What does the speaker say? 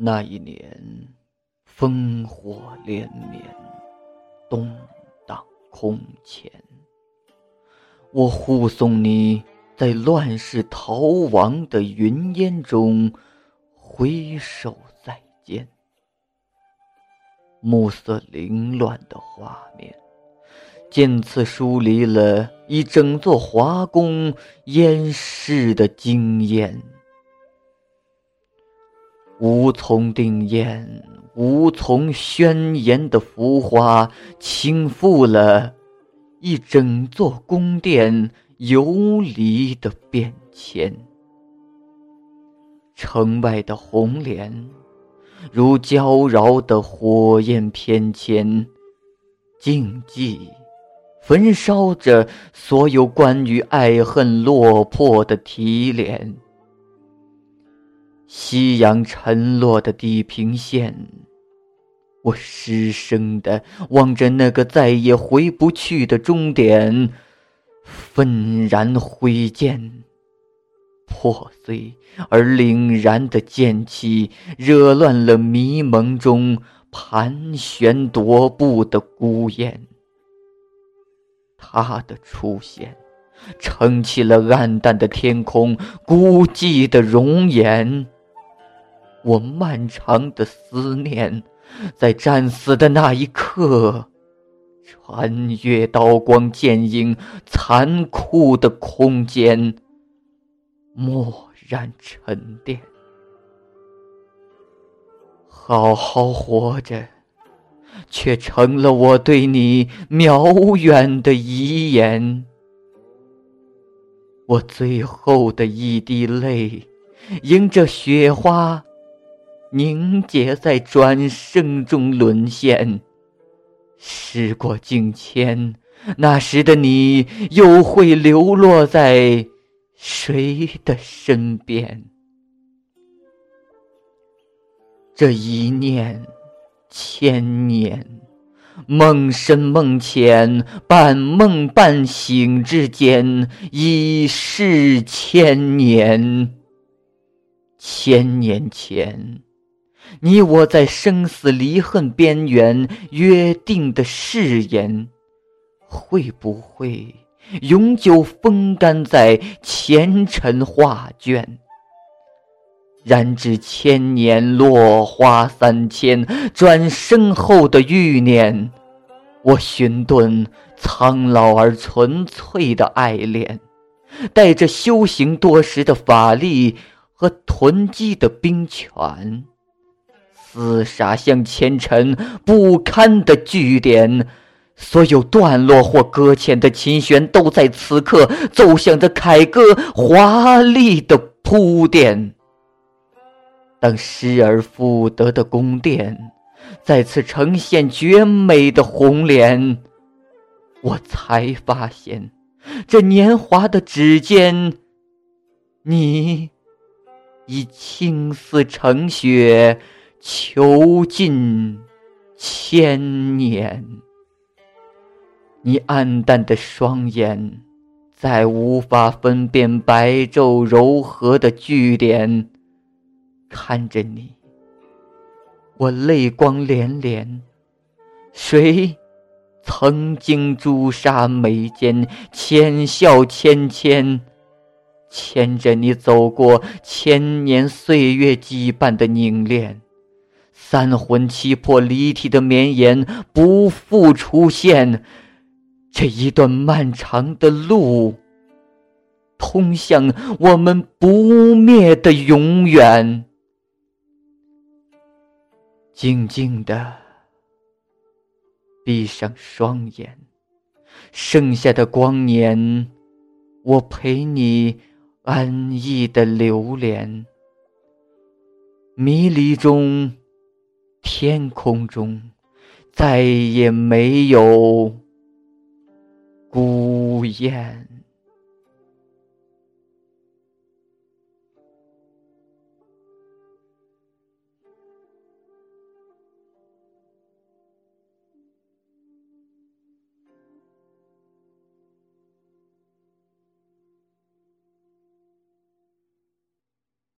那一年，烽火连绵，动荡空前。我护送你在乱世逃亡的云烟中挥手再见。暮色凌乱的画面，渐次疏离了一整座华宫烟逝的惊艳。无从定宴、无从宣言的浮华，倾覆了一整座宫殿游离的变迁。城外的红莲，如娇娆的火焰翩跹，静寂，焚烧着所有关于爱恨落魄的提炼。夕阳沉落的地平线，我失声的望着那个再也回不去的终点，愤然挥剑，破碎而凛然的剑气，惹乱了迷蒙中盘旋踱步的孤雁。他的出现，撑起了暗淡的天空，孤寂的容颜。我漫长的思念，在战死的那一刻，穿越刀光剑影残酷的空间，蓦然沉淀。好好活着，却成了我对你渺远的遗言。我最后的一滴泪，迎着雪花。凝结在转生中沦陷。时过境迁，那时的你又会流落在谁的身边？这一念千年，梦深梦浅，半梦半醒之间，已是千年。千年前。你我在生死离恨边缘约定的誓言，会不会永久风干在前尘画卷？然至千年落花三千，转身后的欲念，我寻顿苍老而纯粹的爱恋，带着修行多时的法力和囤积的兵权。厮杀向前尘不堪的据点，所有段落或搁浅的琴弦，都在此刻奏响着凯歌华丽的铺垫。当失而复得的宫殿再次呈现绝美的红莲，我才发现，这年华的指尖，你已青丝成雪。囚禁千年，你暗淡的双眼，再无法分辨白昼柔和的句点。看着你，我泪光连连。谁曾经朱砂眉间，浅笑芊芊，牵着你走过千年岁月羁绊的凝练？三魂七魄离体的绵延，不复出现。这一段漫长的路，通向我们不灭的永远。静静的闭上双眼，剩下的光年，我陪你安逸的流连。迷离中。天空中，再也没有孤雁。